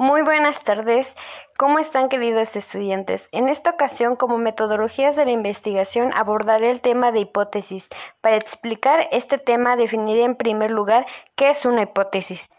Muy buenas tardes. ¿Cómo están queridos estudiantes? En esta ocasión, como metodologías de la investigación, abordaré el tema de hipótesis. Para explicar este tema, definiré en primer lugar qué es una hipótesis.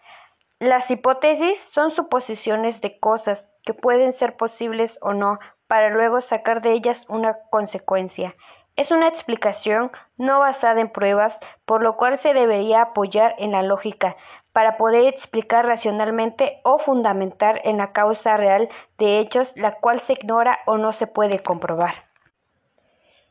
Las hipótesis son suposiciones de cosas que pueden ser posibles o no, para luego sacar de ellas una consecuencia. Es una explicación no basada en pruebas, por lo cual se debería apoyar en la lógica, para poder explicar racionalmente o fundamentar en la causa real de hechos la cual se ignora o no se puede comprobar.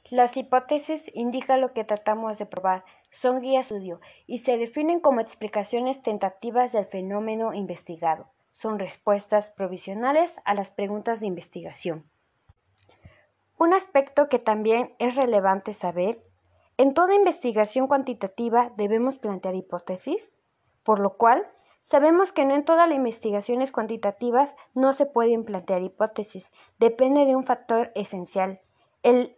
Las hipótesis indican lo que tratamos de probar, son guías de estudio y se definen como explicaciones tentativas del fenómeno investigado. Son respuestas provisionales a las preguntas de investigación. Un aspecto que también es relevante saber, en toda investigación cuantitativa debemos plantear hipótesis por lo cual sabemos que no en todas las investigaciones cuantitativas no se pueden plantear hipótesis, depende de un factor esencial, el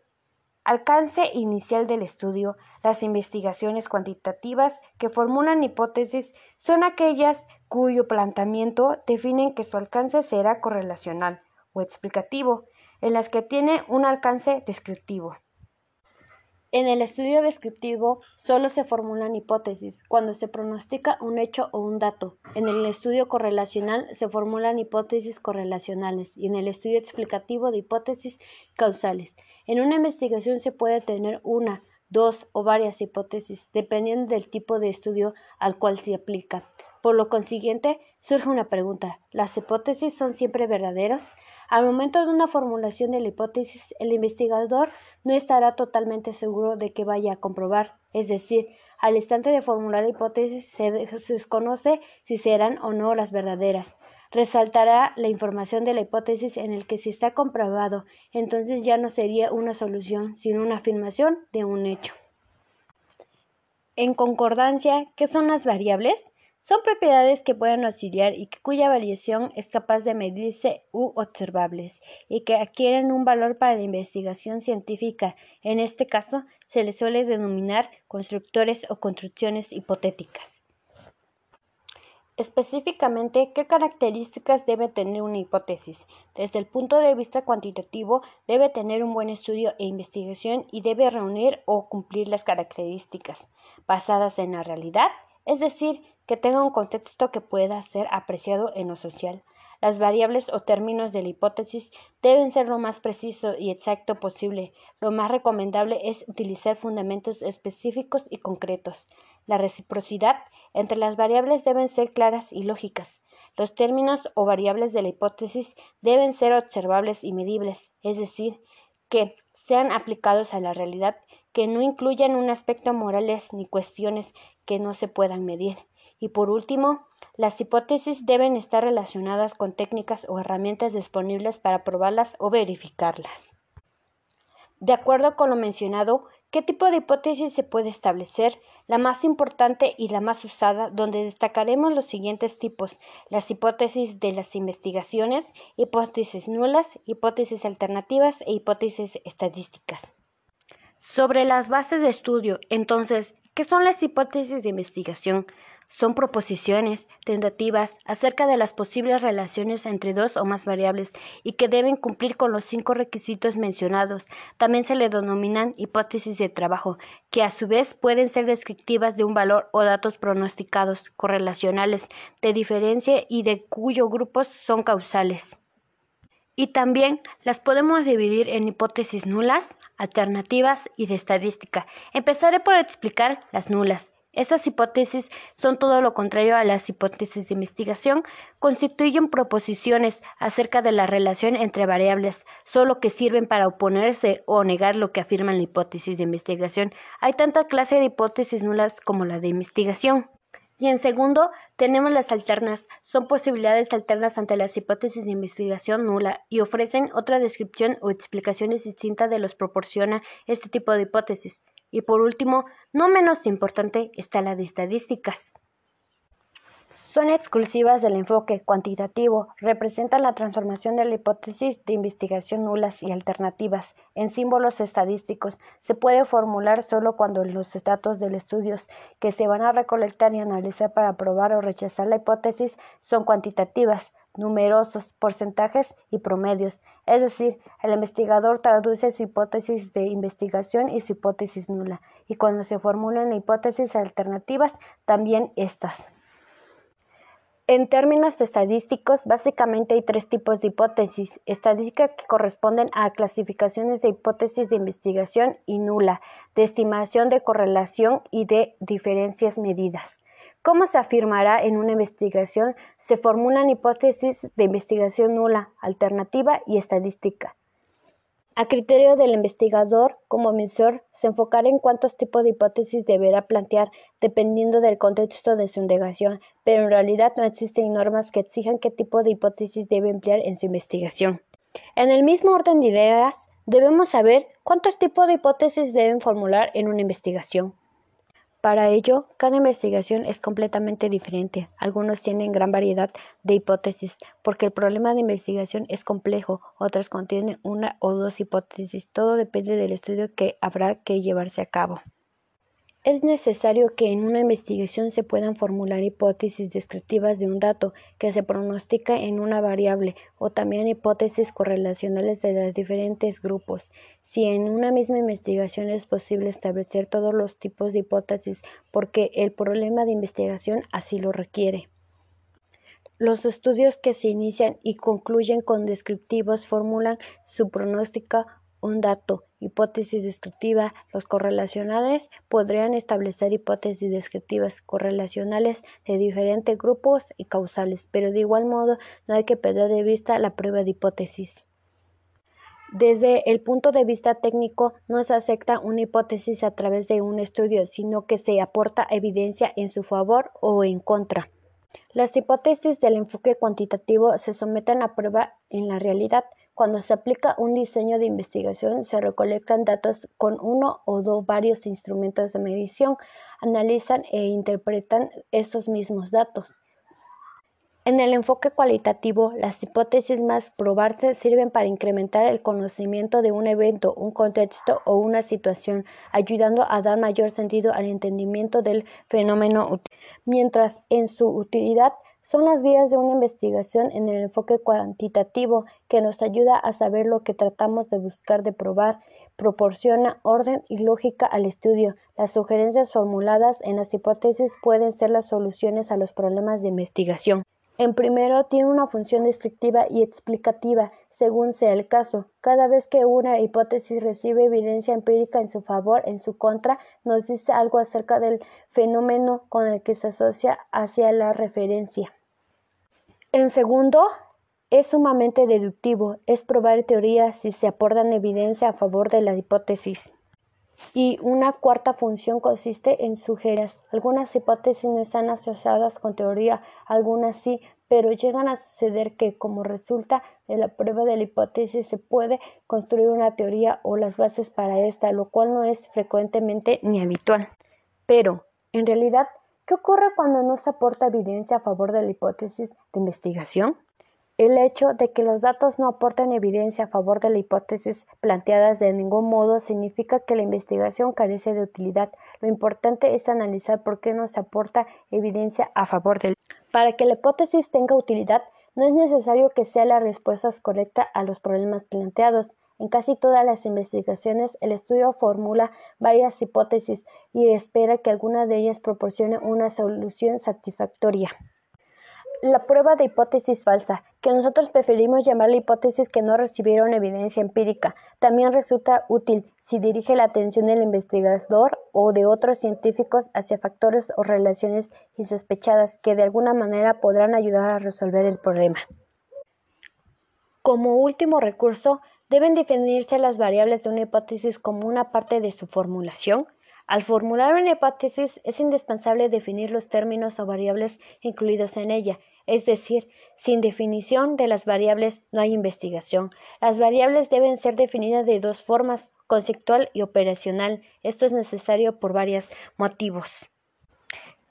alcance inicial del estudio. Las investigaciones cuantitativas que formulan hipótesis son aquellas cuyo planteamiento definen que su alcance será correlacional o explicativo, en las que tiene un alcance descriptivo. En el estudio descriptivo solo se formulan hipótesis cuando se pronostica un hecho o un dato. En el estudio correlacional se formulan hipótesis correlacionales y en el estudio explicativo de hipótesis causales. En una investigación se puede tener una, dos o varias hipótesis, dependiendo del tipo de estudio al cual se aplica. Por lo consiguiente, surge una pregunta. ¿Las hipótesis son siempre verdaderas? Al momento de una formulación de la hipótesis, el investigador no estará totalmente seguro de que vaya a comprobar, es decir, al instante de formular la hipótesis se, desconoce si serán o no las verdaderas. Resaltará la información de la hipótesis en el que si está comprobado, entonces ya no sería una solución, sino una afirmación de un hecho. En concordancia, ¿qué son las variables? Son propiedades que pueden auxiliar y cuya variación es capaz de medirse u observables y que adquieren un valor para la investigación científica. En este caso, se les suele denominar constructores o construcciones hipotéticas. Específicamente, ¿qué características debe tener una hipótesis? Desde el punto de vista cuantitativo, debe tener un buen estudio e investigación y debe reunir o cumplir las características basadas en la realidad, es decir, que tenga un contexto que pueda ser apreciado en lo social. Las variables o términos de la hipótesis deben ser lo más preciso y exacto posible. Lo más recomendable es utilizar fundamentos específicos y concretos. La reciprocidad entre las variables deben ser claras y lógicas. Los términos o variables de la hipótesis deben ser observables y medibles, es decir, que sean aplicados a la realidad, que no incluyan un aspecto morales ni cuestiones que no se puedan medir. Y por último, las hipótesis deben estar relacionadas con técnicas o herramientas disponibles para probarlas o verificarlas. De acuerdo con lo mencionado, ¿qué tipo de hipótesis se puede establecer? La más importante y la más usada, donde destacaremos los siguientes tipos, las hipótesis de las investigaciones, hipótesis nulas, hipótesis alternativas e hipótesis estadísticas. Sobre las bases de estudio, entonces, ¿qué son las hipótesis de investigación? Son proposiciones tentativas acerca de las posibles relaciones entre dos o más variables y que deben cumplir con los cinco requisitos mencionados. También se le denominan hipótesis de trabajo, que a su vez pueden ser descriptivas de un valor o datos pronosticados, correlacionales, de diferencia y de cuyo grupos son causales. Y también las podemos dividir en hipótesis nulas, alternativas y de estadística. Empezaré por explicar las nulas. Estas hipótesis son todo lo contrario a las hipótesis de investigación, constituyen proposiciones acerca de la relación entre variables, solo que sirven para oponerse o negar lo que afirma la hipótesis de investigación. Hay tanta clase de hipótesis nulas como la de investigación. Y en segundo, tenemos las alternas. Son posibilidades alternas ante las hipótesis de investigación nula y ofrecen otra descripción o explicaciones distintas de los proporciona este tipo de hipótesis. Y por último, no menos importante, está la de estadísticas. Son exclusivas del enfoque cuantitativo, representan la transformación de la hipótesis de investigación nulas y alternativas en símbolos estadísticos. Se puede formular solo cuando los datos del estudio que se van a recolectar y analizar para probar o rechazar la hipótesis son cuantitativas. numerosos, porcentajes y promedios. Es decir, el investigador traduce su hipótesis de investigación y su hipótesis nula, y cuando se formulan hipótesis alternativas, también estas. En términos estadísticos, básicamente hay tres tipos de hipótesis. Estadísticas que corresponden a clasificaciones de hipótesis de investigación y nula, de estimación de correlación y de diferencias medidas. ¿Cómo se afirmará en una investigación? Se formulan hipótesis de investigación nula, alternativa y estadística. A criterio del investigador, como emisor, se enfocará en cuántos tipos de hipótesis deberá plantear dependiendo del contexto de su indagación, pero en realidad no existen normas que exijan qué tipo de hipótesis debe emplear en su investigación. En el mismo orden de ideas, debemos saber cuántos tipos de hipótesis deben formular en una investigación. Para ello, cada investigación es completamente diferente. Algunos tienen gran variedad de hipótesis, porque el problema de investigación es complejo, otras contienen una o dos hipótesis. Todo depende del estudio que habrá que llevarse a cabo. Es necesario que en una investigación se puedan formular hipótesis descriptivas de un dato que se pronostica en una variable o también hipótesis correlacionales de los diferentes grupos. Si en una misma investigación es posible establecer todos los tipos de hipótesis porque el problema de investigación así lo requiere. Los estudios que se inician y concluyen con descriptivos formulan su pronóstica un dato, hipótesis descriptiva. Los correlacionales podrían establecer hipótesis descriptivas correlacionales de diferentes grupos y causales, pero de igual modo no hay que perder de vista la prueba de hipótesis. Desde el punto de vista técnico, no se acepta una hipótesis a través de un estudio, sino que se aporta evidencia en su favor o en contra. Las hipótesis del enfoque cuantitativo se someten a prueba en la realidad. Cuando se aplica un diseño de investigación, se recolectan datos con uno o varios instrumentos de medición, analizan e interpretan esos mismos datos. En el enfoque cualitativo, las hipótesis más probarse sirven para incrementar el conocimiento de un evento, un contexto o una situación, ayudando a dar mayor sentido al entendimiento del fenómeno, mientras en su utilidad son las guías de una investigación en el enfoque cuantitativo que nos ayuda a saber lo que tratamos de buscar de probar, proporciona orden y lógica al estudio. Las sugerencias formuladas en las hipótesis pueden ser las soluciones a los problemas de investigación. En primero, tiene una función descriptiva y explicativa, según sea el caso. Cada vez que una hipótesis recibe evidencia empírica en su favor, en su contra, nos dice algo acerca del fenómeno con el que se asocia hacia la referencia. En segundo, es sumamente deductivo, es probar teorías si se aportan evidencia a favor de la hipótesis. Y una cuarta función consiste en sugerir. Algunas hipótesis no están asociadas con teoría, algunas sí, pero llegan a suceder que como resulta de la prueba de la hipótesis se puede construir una teoría o las bases para esta, lo cual no es frecuentemente ni habitual. Pero, en realidad, ¿qué ocurre cuando no se aporta evidencia a favor de la hipótesis de investigación? El hecho de que los datos no aporten evidencia a favor de la hipótesis planteadas de ningún modo significa que la investigación carece de utilidad. Lo importante es analizar por qué no se aporta evidencia a favor de Para que la hipótesis tenga utilidad, no es necesario que sea la respuesta correcta a los problemas planteados. En casi todas las investigaciones, el estudio formula varias hipótesis y espera que alguna de ellas proporcione una solución satisfactoria. La prueba de hipótesis falsa, que nosotros preferimos llamar la hipótesis que no recibieron evidencia empírica, también resulta útil si dirige la atención del investigador o de otros científicos hacia factores o relaciones insospechadas que de alguna manera podrán ayudar a resolver el problema. Como último recurso, deben definirse las variables de una hipótesis como una parte de su formulación, al formular una hipótesis es indispensable definir los términos o variables incluidos en ella, es decir, sin definición de las variables no hay investigación. Las variables deben ser definidas de dos formas, conceptual y operacional. Esto es necesario por varios motivos.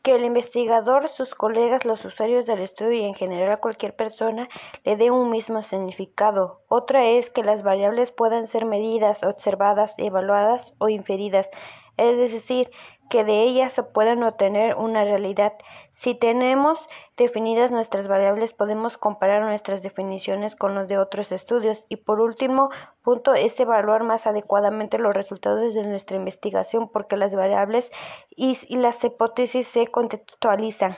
Que el investigador, sus colegas, los usuarios del estudio y en general cualquier persona le dé un mismo significado. Otra es que las variables puedan ser medidas, observadas, evaluadas o inferidas es decir, que de ellas se puedan obtener una realidad. Si tenemos definidas nuestras variables, podemos comparar nuestras definiciones con los de otros estudios. Y por último punto es evaluar más adecuadamente los resultados de nuestra investigación porque las variables y las hipótesis se contextualizan.